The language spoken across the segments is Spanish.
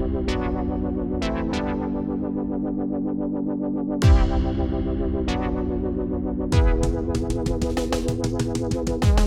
Thank you.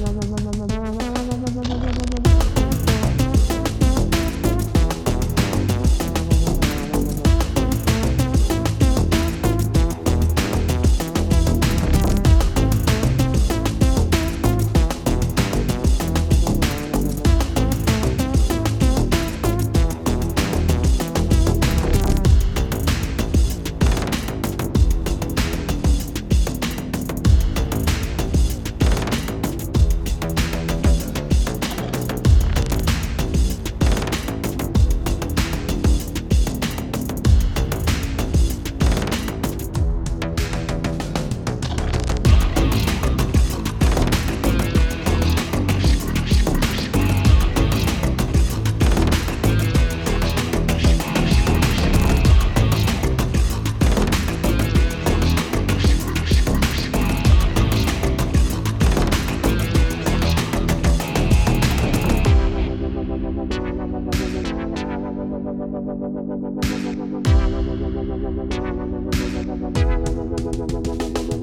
Thank you.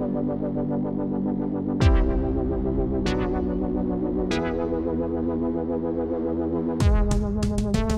Thank you.